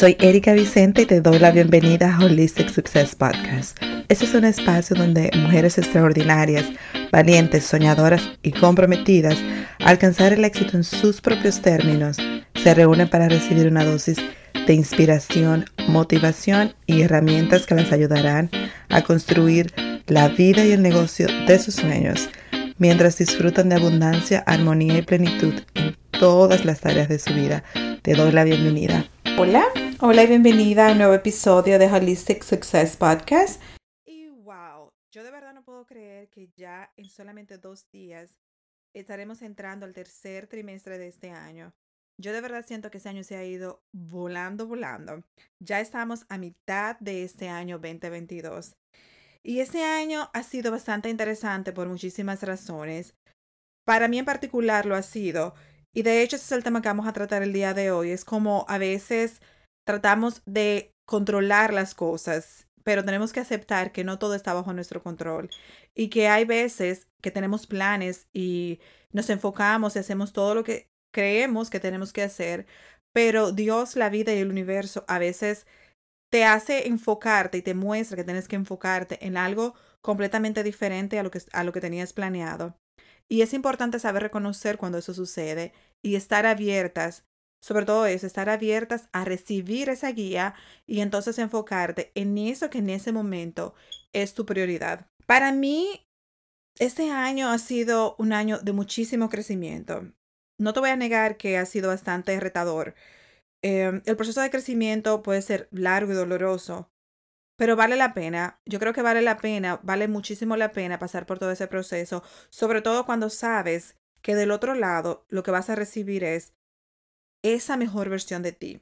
Soy Erika Vicente y te doy la bienvenida a Holistic Success Podcast. Este es un espacio donde mujeres extraordinarias, valientes, soñadoras y comprometidas a alcanzar el éxito en sus propios términos se reúnen para recibir una dosis de inspiración, motivación y herramientas que las ayudarán a construir la vida y el negocio de sus sueños mientras disfrutan de abundancia, armonía y plenitud en todas las áreas de su vida. Te doy la bienvenida. Hola, hola y bienvenida a un nuevo episodio de Holistic Success Podcast. Y wow, yo de verdad no puedo creer que ya en solamente dos días estaremos entrando al tercer trimestre de este año. Yo de verdad siento que este año se ha ido volando, volando. Ya estamos a mitad de este año 2022. Y este año ha sido bastante interesante por muchísimas razones. Para mí en particular lo ha sido. Y de hecho ese es el tema que vamos a tratar el día de hoy. Es como a veces tratamos de controlar las cosas, pero tenemos que aceptar que no todo está bajo nuestro control. Y que hay veces que tenemos planes y nos enfocamos y hacemos todo lo que creemos que tenemos que hacer, pero Dios, la vida y el universo a veces te hace enfocarte y te muestra que tienes que enfocarte en algo completamente diferente a lo que, a lo que tenías planeado. Y es importante saber reconocer cuando eso sucede y estar abiertas, sobre todo eso, estar abiertas a recibir esa guía y entonces enfocarte en eso que en ese momento es tu prioridad. Para mí, este año ha sido un año de muchísimo crecimiento no te voy a negar que ha sido bastante retador. Em, el proceso de crecimiento puede ser largo y doloroso, pero vale la pena. Yo creo que vale la pena, vale muchísimo la pena pasar por todo ese proceso, sobre todo cuando sabes que del otro lado lo que vas a recibir es esa mejor versión de ti.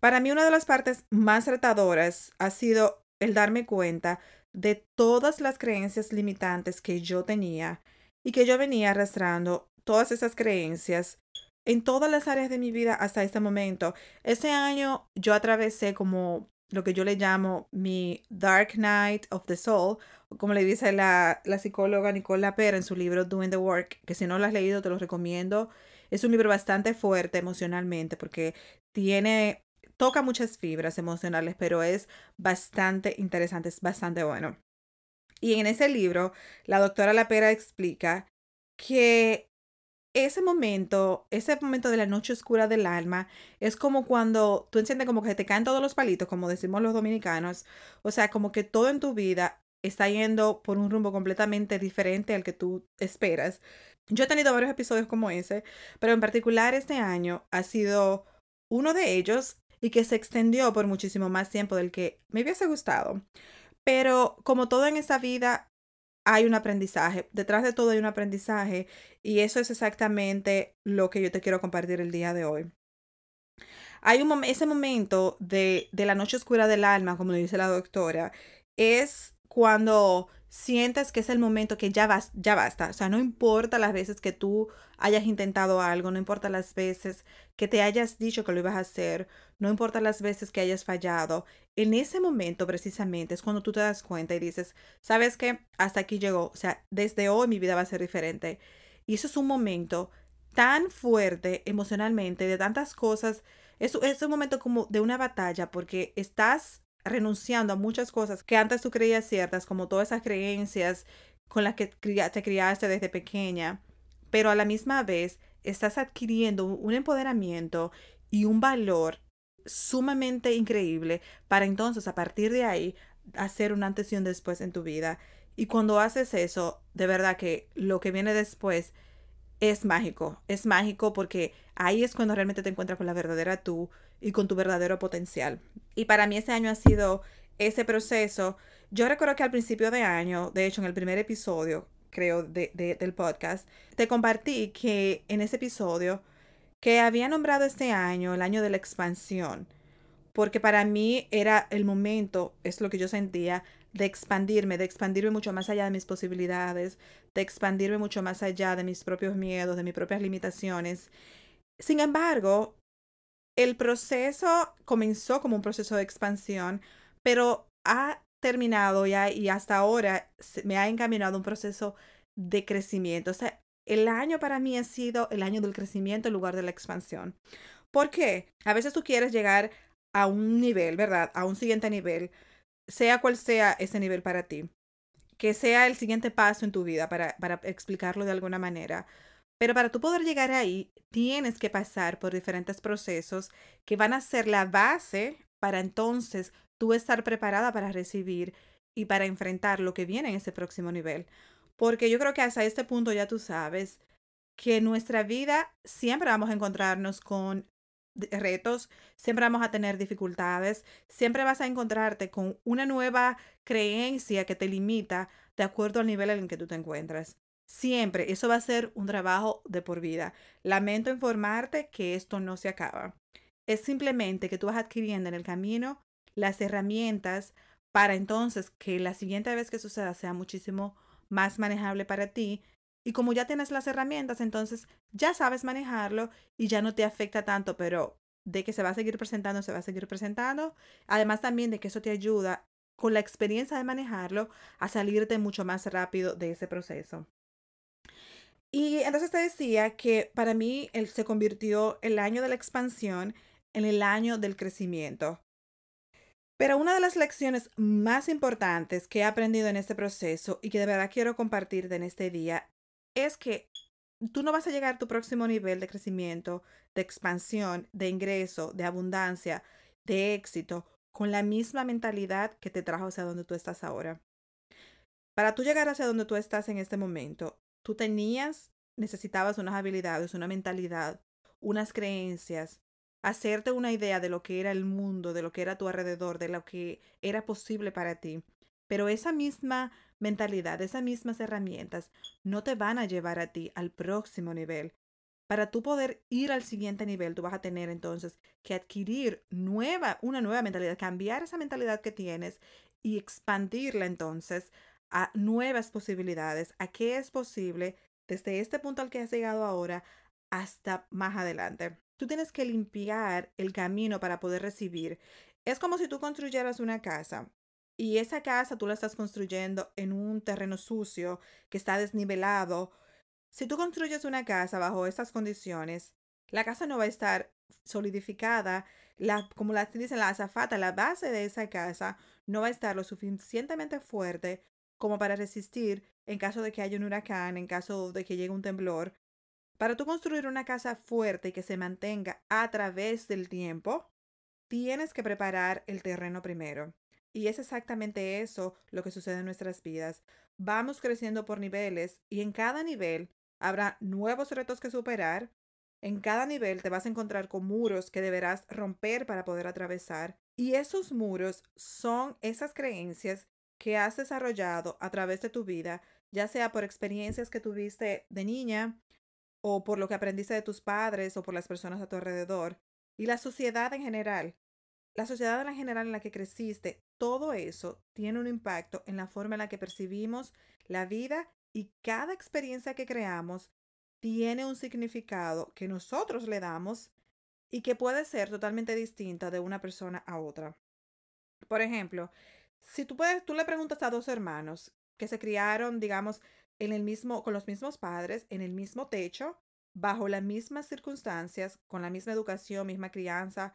Para mí una de las partes más retadoras ha sido el darme cuenta de todas las creencias limitantes que yo tenía y que yo venía arrastrando todas esas creencias en todas las áreas de mi vida hasta este momento. Ese año yo atravesé como lo que yo le llamo mi Dark Night of the Soul, como le dice la, la psicóloga Nicole Pera en su libro Doing the Work, que si no lo has leído te lo recomiendo. Es un libro bastante fuerte emocionalmente porque tiene, toca muchas fibras emocionales, pero es bastante interesante, es bastante bueno. Y en ese libro, la doctora Lapera explica que ese momento, ese momento de la noche oscura del alma, es como cuando tú enciendes como que te caen todos los palitos, como decimos los dominicanos. O sea, como que todo en tu vida está yendo por un rumbo completamente diferente al que tú esperas. Yo he tenido varios episodios como ese, pero en particular este año ha sido uno de ellos y que se extendió por muchísimo más tiempo del que me hubiese gustado. Pero como todo en esta vida, hay un aprendizaje. Detrás de todo hay un aprendizaje y eso es exactamente lo que yo te quiero compartir el día de hoy. Hay un ese momento de, de la noche oscura del alma, como le dice la doctora, es cuando sientes que es el momento que ya, vas, ya basta. O sea, no importa las veces que tú hayas intentado algo, no importa las veces que te hayas dicho que lo ibas a hacer, no importa las veces que hayas fallado. En ese momento precisamente es cuando tú te das cuenta y dices, ¿sabes qué? Hasta aquí llegó. O sea, desde hoy mi vida va a ser diferente. Y eso es un momento tan fuerte emocionalmente, de tantas cosas. Es, es un momento como de una batalla porque estás renunciando a muchas cosas que antes tú creías ciertas, como todas esas creencias con las que te criaste desde pequeña, pero a la misma vez estás adquiriendo un empoderamiento y un valor sumamente increíble para entonces a partir de ahí hacer una antes y un después en tu vida. Y cuando haces eso, de verdad que lo que viene después es mágico, es mágico porque ahí es cuando realmente te encuentras con la verdadera tú y con tu verdadero potencial. Y para mí ese año ha sido ese proceso. Yo recuerdo que al principio de año, de hecho en el primer episodio, creo, de, del podcast, te compartí que en ese episodio que había nombrado este año el año de la expansión, porque para mí era el momento, es lo que yo sentía, de expandirme, de expandirme mucho más allá de mis posibilidades, de expandirme mucho más allá de mis propios miedos, de mis propias limitaciones. Sin embargo, el proceso comenzó como un proceso de expansión, pero ha terminado ya y hasta ahora me ha encaminado un proceso de crecimiento. O sea, el año para mí ha sido el año del crecimiento en lugar de la expansión. ¿Por qué? A veces tú quieres llegar a un nivel, ¿verdad? A un siguiente nivel, sea cual sea ese nivel para ti. Que sea el siguiente paso en tu vida, para, para explicarlo de alguna manera. Pero para tú poder llegar ahí, tienes que pasar por diferentes procesos que van a ser la base para entonces tú estar preparada para recibir y para enfrentar lo que viene en ese próximo nivel. Porque yo creo que hasta este punto ya tú sabes que en nuestra vida siempre vamos a encontrarnos con retos, siempre vamos a tener dificultades, siempre vas a encontrarte con una nueva creencia que te limita de acuerdo al nivel en el que tú te encuentras. Siempre, eso va a ser un trabajo de por vida. Lamento informarte que esto no se acaba. Es simplemente que tú vas adquiriendo en el camino las herramientas para entonces que la siguiente vez que suceda sea muchísimo más manejable para ti. Y como ya tienes las herramientas, entonces ya sabes manejarlo y ya no te afecta tanto, pero de que se va a seguir presentando, se va a seguir presentando. Además también de que eso te ayuda con la experiencia de manejarlo a salirte mucho más rápido de ese proceso. Y entonces te decía que para mí se convirtió el año de la expansión en el año del crecimiento. Pero una de las lecciones más importantes que he aprendido en este proceso y que de verdad quiero compartirte en este día es que tú no vas a llegar a tu próximo nivel de crecimiento, de expansión, de ingreso, de abundancia, de éxito, con la misma mentalidad que te trajo hacia donde tú estás ahora. Para tú llegar hacia donde tú estás en este momento, tú tenías, necesitabas unas habilidades, una mentalidad, unas creencias, hacerte una idea de lo que era el mundo, de lo que era tu alrededor, de lo que era posible para ti. Pero esa misma mentalidad, esas mismas herramientas no te van a llevar a ti al próximo nivel. Para tú poder ir al siguiente nivel, tú vas a tener entonces que adquirir nueva, una nueva mentalidad, cambiar esa mentalidad que tienes y expandirla entonces a nuevas posibilidades, a qué es posible desde este punto al que has llegado ahora hasta más adelante. Tú tienes que limpiar el camino para poder recibir. Es como si tú construyeras una casa y esa casa tú la estás construyendo en un terreno sucio que está desnivelado. Si tú construyes una casa bajo estas condiciones, la casa no va a estar solidificada, como la dicen la azafata, la base de esa casa no va a estar lo suficientemente fuerte como para resistir en caso de que haya un huracán, en caso de que llegue un temblor, para tú construir una casa fuerte y que se mantenga a través del tiempo, tienes que preparar el terreno primero. Y es exactamente eso lo que sucede en nuestras vidas. Vamos creciendo por niveles y en cada nivel habrá nuevos retos que superar. En cada nivel te vas a encontrar con muros que deberás romper para poder atravesar. Y esos muros son esas creencias que has desarrollado a través de tu vida, ya sea por experiencias que tuviste de niña, o por lo que aprendiste de tus padres o por las personas a tu alrededor. Y la sociedad en general, la sociedad en general en la que creciste, todo eso tiene un impacto en la forma en la que percibimos la vida y cada experiencia que creamos tiene un significado que nosotros le damos y que puede ser totalmente distinta de una persona a otra. Por ejemplo, si tú le preguntas a dos hermanos que se criaron, digamos, en el mismo, con los mismos padres, en el mismo techo, bajo las mismas circunstancias, con la misma educación, misma crianza,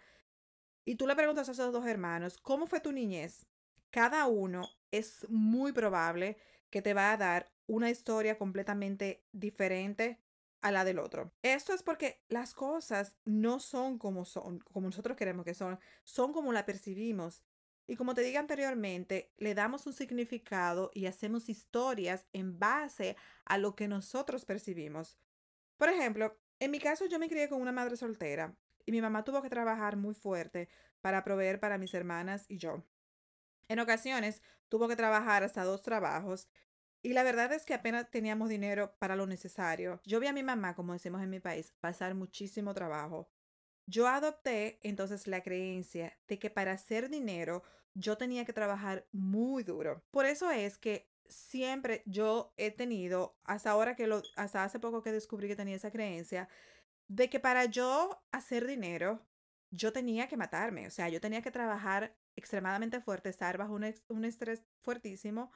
y tú le preguntas a esos dos hermanos, ¿cómo fue tu niñez? Cada uno es muy probable que te va a dar una historia completamente diferente a la del otro. Esto es porque las cosas no son como son, como nosotros queremos que son, son como la percibimos. Y como te dije anteriormente, le damos un significado y hacemos historias en base a lo que nosotros percibimos. Por ejemplo, en mi caso yo me crié con una madre soltera mi mamá tuvo que trabajar muy fuerte para proveer para mis hermanas y yo. En ocasiones tuvo que trabajar hasta dos trabajos y la verdad es que apenas teníamos dinero para lo necesario. Yo vi a mi mamá, como decimos en mi país, pasar muchísimo trabajo. Yo adopté entonces la creencia de que para hacer dinero yo tenía que trabajar muy duro. Por eso es que siempre yo he tenido, hasta ahora que lo, hasta hace poco que descubrí que tenía esa creencia, de que para yo hacer dinero, yo tenía que matarme. O sea, yo tenía que trabajar extremadamente fuerte, estar bajo un, un estrés fuertísimo,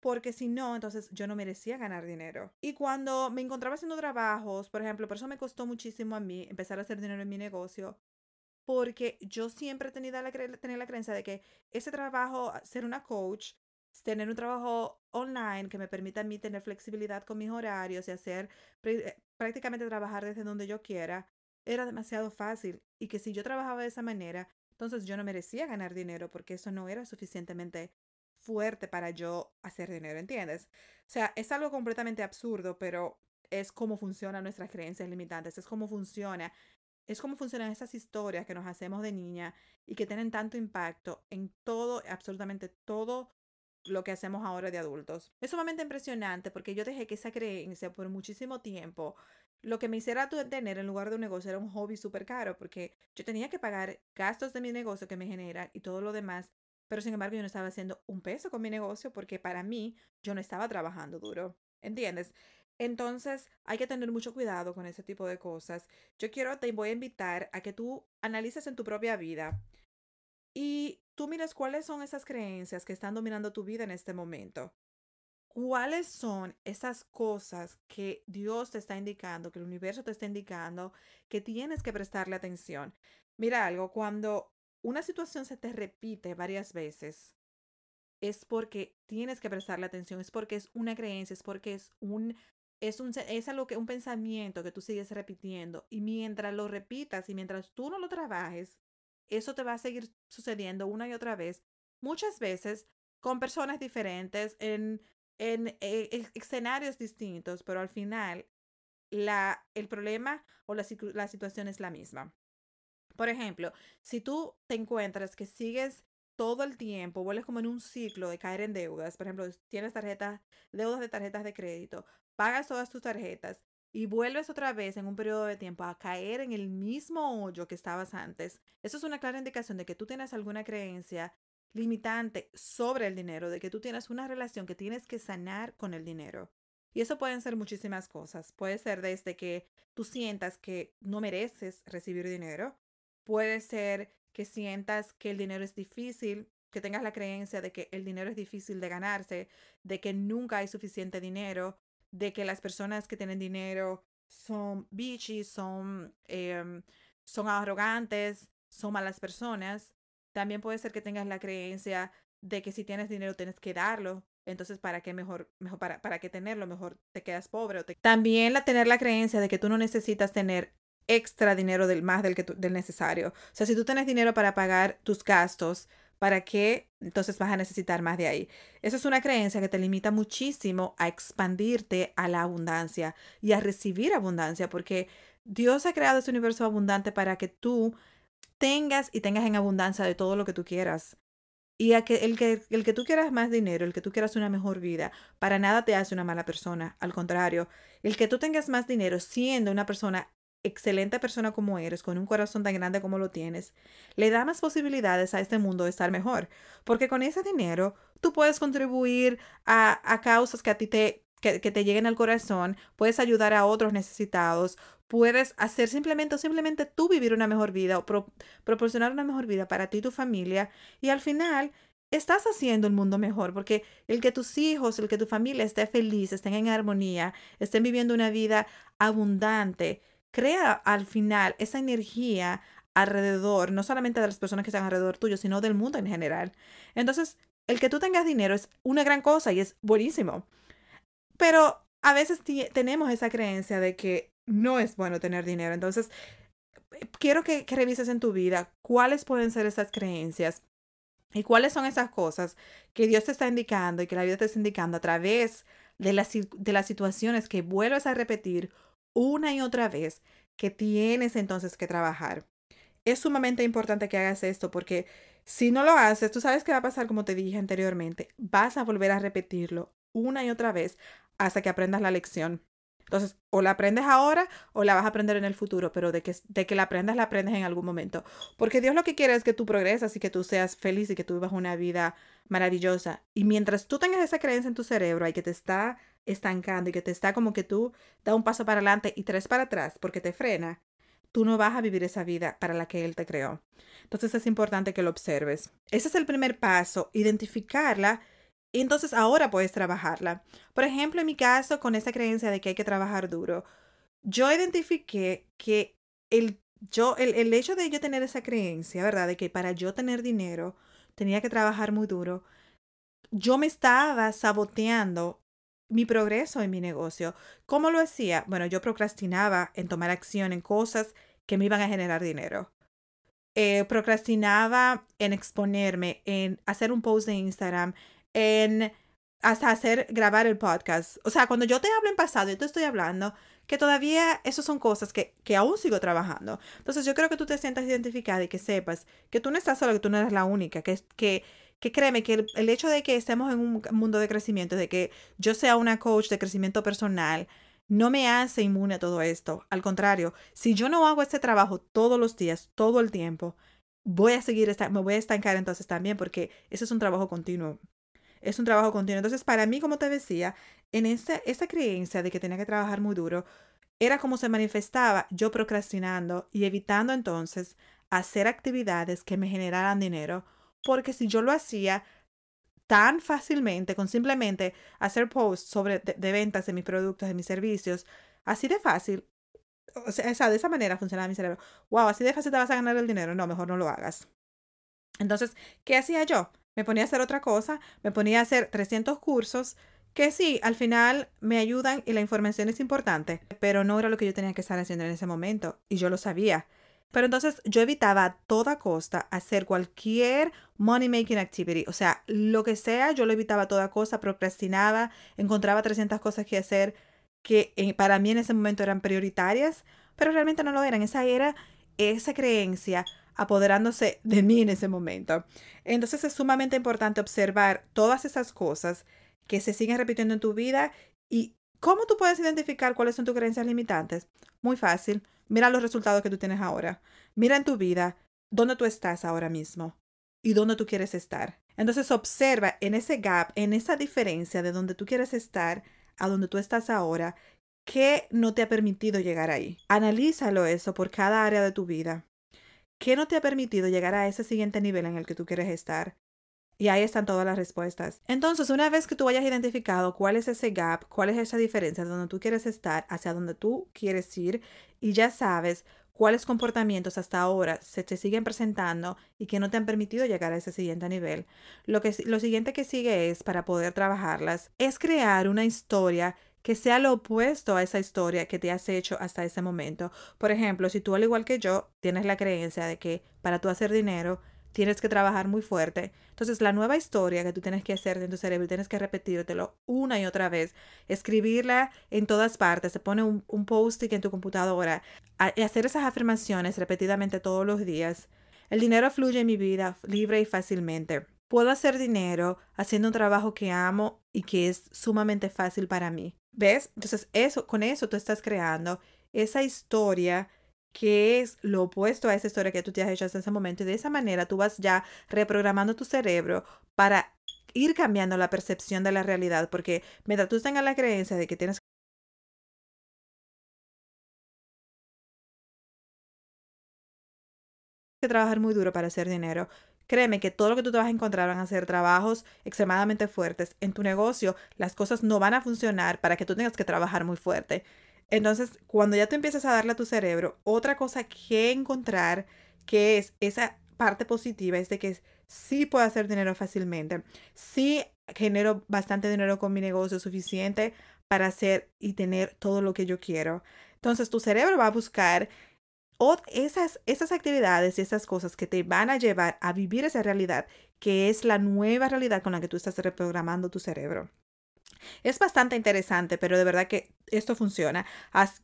porque si no, entonces yo no merecía ganar dinero. Y cuando me encontraba haciendo trabajos, por ejemplo, por eso me costó muchísimo a mí empezar a hacer dinero en mi negocio, porque yo siempre he tenido la, la creencia de que ese trabajo, ser una coach, tener un trabajo online que me permita a mí tener flexibilidad con mis horarios y hacer eh, prácticamente trabajar desde donde yo quiera, era demasiado fácil y que si yo trabajaba de esa manera, entonces yo no merecía ganar dinero porque eso no era suficientemente fuerte para yo hacer dinero, ¿entiendes? O sea, es algo completamente absurdo, pero es como funcionan nuestras creencias limitantes, es como funciona, es como funcionan esas historias que nos hacemos de niña y que tienen tanto impacto en todo, absolutamente todo lo que hacemos ahora de adultos. Es sumamente impresionante porque yo dejé que esa creencia por muchísimo tiempo lo que me hiciera tener en lugar de un negocio era un hobby súper caro porque yo tenía que pagar gastos de mi negocio que me genera y todo lo demás, pero sin embargo yo no estaba haciendo un peso con mi negocio porque para mí yo no estaba trabajando duro, ¿entiendes? Entonces hay que tener mucho cuidado con ese tipo de cosas. Yo quiero, te voy a invitar a que tú analices en tu propia vida y tú mires cuáles son esas creencias que están dominando tu vida en este momento. ¿Cuáles son esas cosas que Dios te está indicando, que el universo te está indicando, que tienes que prestarle atención? Mira algo, cuando una situación se te repite varias veces, es porque tienes que prestarle atención, es porque es una creencia, es porque es un es un es algo que un pensamiento que tú sigues repitiendo y mientras lo repitas y mientras tú no lo trabajes, eso te va a seguir sucediendo una y otra vez, muchas veces con personas diferentes en en eh, escenarios distintos, pero al final la, el problema o la, la situación es la misma. Por ejemplo, si tú te encuentras que sigues todo el tiempo, vuelves como en un ciclo de caer en deudas, por ejemplo, tienes tarjetas, deudas de tarjetas de crédito, pagas todas tus tarjetas y vuelves otra vez en un periodo de tiempo a caer en el mismo hoyo que estabas antes, eso es una clara indicación de que tú tienes alguna creencia limitante sobre el dinero, de que tú tienes una relación que tienes que sanar con el dinero. Y eso pueden ser muchísimas cosas. Puede ser desde que tú sientas que no mereces recibir dinero. Puede ser que sientas que el dinero es difícil, que tengas la creencia de que el dinero es difícil de ganarse, de que nunca hay suficiente dinero, de que las personas que tienen dinero son bichis, son, em, son arrogantes, son malas personas. También puede ser que tengas la creencia de que si tienes dinero tienes que darlo. Entonces, ¿para qué mejor, mejor para, para qué tenerlo? Mejor te quedas pobre. O También la, tener la creencia de que tú no necesitas tener extra dinero del más del, que del necesario. O sea, si tú tienes dinero para pagar tus gastos, ¿para qué entonces vas a necesitar más de ahí? Eso es una creencia que te limita muchísimo a expandirte a la abundancia y a recibir abundancia, porque Dios ha creado ese universo abundante para que tú tengas y tengas en abundancia de todo lo que tú quieras. Y a que el, que el que tú quieras más dinero, el que tú quieras una mejor vida, para nada te hace una mala persona. Al contrario, el que tú tengas más dinero siendo una persona excelente persona como eres, con un corazón tan grande como lo tienes, le da más posibilidades a este mundo de estar mejor. Porque con ese dinero tú puedes contribuir a, a causas que a ti te, que, te lleguen al corazón, puedes ayudar a otros necesitados, puedes hacer simplemente o simplemente tú vivir una mejor vida o proporcionar una mejor vida para ti y tu familia y al final estás haciendo el mundo mejor porque el que tus hijos, el que tu familia esté feliz, estén en armonía, estén viviendo una vida abundante, crea al final esa energía alrededor, no solamente de las personas que están alrededor tuyo, sino del mundo en general. Entonces, el que tú tengas dinero es una gran cosa y es buenísimo. Pero a veces tenemos esa creencia de que no es bueno tener dinero. Entonces, quiero que, revises en tu vida cuáles pueden ser esas creencias y cuáles son esas cosas que Dios te está indicando y que la vida te está indicando a través de las, de las situaciones que vuelves a repetir una y otra vez que tienes entonces que trabajar. Es sumamente importante que hagas esto porque si no lo haces, tú sabes qué va a pasar como te dije anteriormente. Vas a volver a repetirlo una y otra vez hasta que aprendas la lección. Entonces, o la aprendes ahora o la vas a aprender en el futuro, pero de que, de que la aprendas, la aprendes en algún momento. Porque Dios lo que quiere es que tú progresas y que tú seas feliz y que tú vivas una vida maravillosa. Y mientras tú tengas esa creencia en tu cerebro y que te está estancando y que te está como que tú da un paso para adelante y tres para atrás porque te frena, tú no vas a vivir esa vida para la que Él te creó. Entonces es importante que lo observes. Ese es el primer paso, identificarla y entonces ahora puedes trabajarla. Por ejemplo, en mi caso, con esa creencia de que hay que trabajar duro, yo identifiqué que el yo, el, el hecho de yo tener esa creencia, ¿verdad? De que para yo tener dinero tenía que trabajar muy duro, yo me estaba saboteando mi progreso en mi negocio. ¿Cómo lo hacía? Bueno, yo procrastinaba en tomar acción en cosas que me iban a generar dinero. Eh, procrastinaba en exponerme, en hacer un post de Instagram, en hasta hacer grabar el podcast. O sea, cuando yo te hablo en pasado, yo te estoy hablando que todavía eso son cosas que, que aún sigo trabajando. Entonces yo creo que tú te sientas identificada y que sepas que tú no estás sola, que tú no eres la única, que, que, que créeme que el, hecho de que estemos en un mundo de crecimiento, de que yo sea una coach de crecimiento personal, no me hace inmune a todo esto. Al contrario, si yo no hago este trabajo todos los días, todo el tiempo, voy a seguir, me voy a estancar entonces también porque ese es un trabajo continuo. Es un trabajo continuo. Entonces, para mí, como te decía, en esa, esa creencia de que tenía que trabajar muy duro, era como se manifestaba yo procrastinando y evitando entonces hacer actividades que me generaran dinero, porque si yo lo hacía tan fácilmente con simplemente hacer posts sobre de, ventas de mis productos, de mis servicios, así de fácil, o sea, de esa manera funcionaba mi cerebro. Wow, así de fácil te vas a ganar el dinero. No, mejor no lo hagas. Entonces, ¿qué hacía yo? Me ponía a hacer otra cosa, me ponía a hacer 300 cursos que sí, al final me ayudan y la información es importante, pero no era lo que yo tenía que estar haciendo en ese momento y yo lo sabía. Pero entonces yo evitaba a toda costa hacer cualquier money making activity, o sea, lo que sea, yo lo evitaba a toda costa, procrastinaba, encontraba 300 cosas que hacer que para mí en ese momento eran prioritarias, pero realmente no lo eran. Esa era esa creencia apoderándose de mí en ese momento. Entonces es sumamente importante observar todas esas cosas que se siguen repitiendo en tu vida y cómo tú puedes identificar cuáles son tus creencias limitantes. Muy fácil. Mira los resultados que tú tienes ahora. Mira en tu vida dónde tú estás ahora mismo y dónde tú quieres estar. Entonces observa en ese gap, en esa diferencia de donde tú quieres estar a donde tú estás ahora, qué no te ha permitido llegar ahí. Analízalo eso por cada área de tu vida. ¿Qué no te ha permitido llegar a ese siguiente nivel en el que tú quieres estar? Y ahí están todas las respuestas. Entonces, una vez que tú hayas identificado cuál es ese gap, cuál es esa diferencia de donde tú quieres estar hacia donde tú quieres ir, y ya sabes cuáles comportamientos hasta ahora se te siguen presentando y que no te han permitido llegar a ese siguiente nivel, lo, que, lo siguiente que sigue es, para poder trabajarlas, es crear una historia que sea lo opuesto a esa historia que te has hecho hasta ese momento. Por ejemplo, si tú al igual que yo tienes la creencia de que para tú hacer dinero tienes que trabajar muy fuerte. Entonces, la nueva historia que tú tienes que hacer en tu cerebro, tienes que repetírtelo una y otra vez, escribirla en todas partes, se pone un, un post-it en tu computadora, y hacer esas afirmaciones repetidamente todos los días. El dinero fluye en mi vida libre y fácilmente. Puedo hacer dinero haciendo un trabajo que amo y que es sumamente fácil para mí. ¿Ves? Entonces, eso, con eso tú estás creando esa historia que es lo opuesto a esa historia que tú te has hecho hasta ese momento. Y de esa manera tú vas ya reprogramando tu cerebro para ir cambiando la percepción de la realidad, porque mientras tú tengas la creencia de que tienes que trabajar muy duro para hacer dinero, créeme que todo lo que tú te vas a encontrar van a ser trabajos extremadamente fuertes. En tu negocio las cosas no van a funcionar para que tú tengas que trabajar muy fuerte. Entonces, cuando ya tú empiezas a darle a tu cerebro otra cosa que encontrar, que es esa parte positiva, es de que sí puedo hacer dinero fácilmente, sí genero bastante dinero con mi negocio suficiente para hacer y tener todo lo que yo quiero. Entonces, tu cerebro va a buscar esas, esas actividades y esas cosas que te van a llevar a vivir esa realidad, que es la nueva realidad con la que tú estás reprogramando tu cerebro. Es bastante interesante, pero de verdad que esto funciona.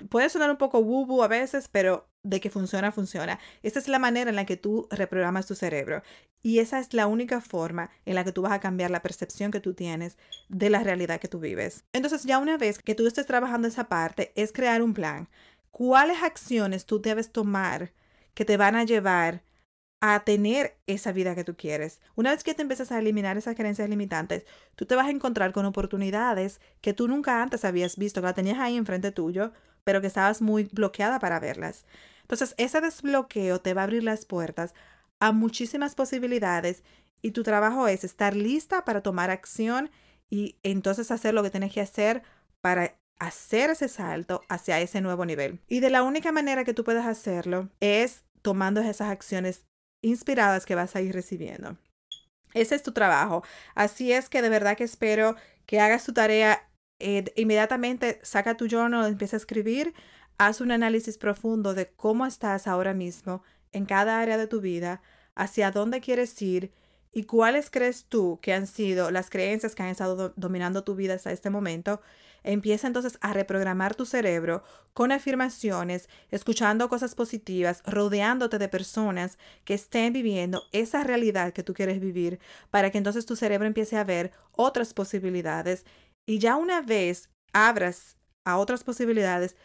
puede sonar un poco woo a veces, pero de que funciona, funciona. Esta es la manera en la que tú reprogramas tu cerebro. Y esa es la única forma en la que tú vas a cambiar la percepción que tú tienes de la realidad que tú vives. Entonces, ya una vez que tú estés trabajando esa parte, es crear un plan. ¿Cuáles acciones tú debes tomar que te van a llevar a tener esa vida que tú quieres. Una vez que te empiezas a eliminar esas creencias limitantes, tú te vas a encontrar con oportunidades que tú nunca antes habías visto, que la tenías ahí enfrente tuyo, pero que estabas muy bloqueada para verlas. Entonces, ese desbloqueo te va a abrir las puertas a muchísimas posibilidades y tu trabajo es estar lista para tomar acción y entonces hacer lo que tienes que hacer para hacer ese salto hacia ese nuevo nivel. Y de la única manera que tú puedes hacerlo es tomando esas acciones inspiradas que vas a ir recibiendo. Ese es tu trabajo. Así es que de verdad que espero que hagas tu tarea eh, inmediatamente, saca tu journal, empieza a escribir, haz un análisis profundo de cómo estás ahora mismo en cada área de tu vida, hacia dónde quieres ir y cuáles crees tú que han sido las creencias que han estado dominando tu vida hasta este momento Empieza entonces a reprogramar tu cerebro con afirmaciones, escuchando cosas positivas, rodeándote de personas que estén viviendo esa realidad que tú quieres vivir, para que entonces tu cerebro empiece a ver otras posibilidades. Y ya una vez abras a otras posibilidades,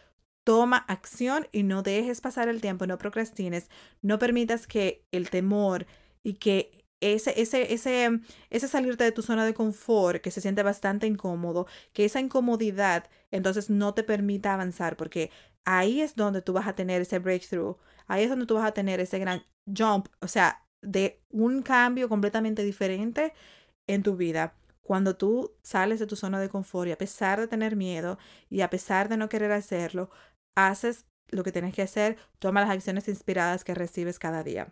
toma acción y no dejes pasar el tiempo, no procrastines, no permitas que el temor y que ese, ese, ese, ese salirte de tu zona de confort que se siente bastante incómodo, que esa incomodidad entonces no te permita avanzar, porque ahí es donde tú vas a tener ese breakthrough, ahí es donde tú vas a tener ese gran jump, o sea, de un cambio completamente diferente en tu vida. Cuando tú sales de tu zona de confort y a pesar de tener miedo y a pesar de no querer hacerlo, haces lo que tienes que hacer, toma las acciones inspiradas que recibes cada día.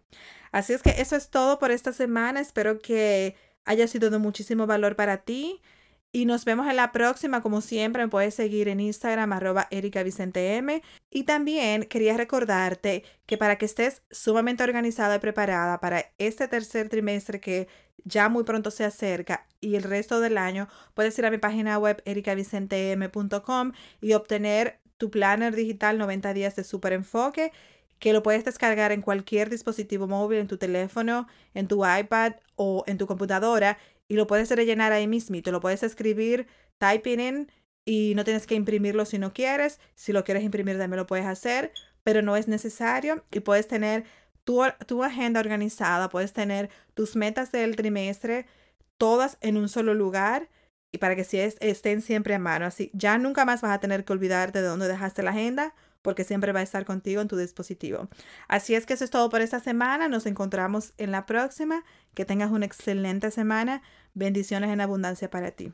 Así es que eso es todo por esta semana. Espero que haya sido de muchísimo valor para ti. Y nos vemos en la próxima. Como siempre, me puedes seguir en Instagram, arroba Erika Vicente M. Y también quería recordarte que para que estés sumamente organizada y preparada para este tercer trimestre que ya muy pronto se acerca y el resto del año, puedes ir a mi página web ericavicentem.com y obtener tu planner digital 90 días de super enfoque que lo puedes descargar en cualquier dispositivo móvil, en tu teléfono, en tu iPad o en tu computadora y lo puedes rellenar ahí mismito. Lo puedes escribir, typing in y no tienes que imprimirlo si no quieres. Si lo quieres imprimir también lo puedes hacer, pero no es necesario y puedes tener tu, tu agenda organizada, puedes tener tus metas del trimestre todas en un solo lugar y para que si estén siempre a mano. Así ya nunca más vas a tener que olvidarte de dónde dejaste la agenda porque siempre va a estar contigo en tu dispositivo. Así es que eso es todo por esta semana. Nos encontramos en la próxima. Que tengas una excelente semana. Bendiciones en abundancia para ti.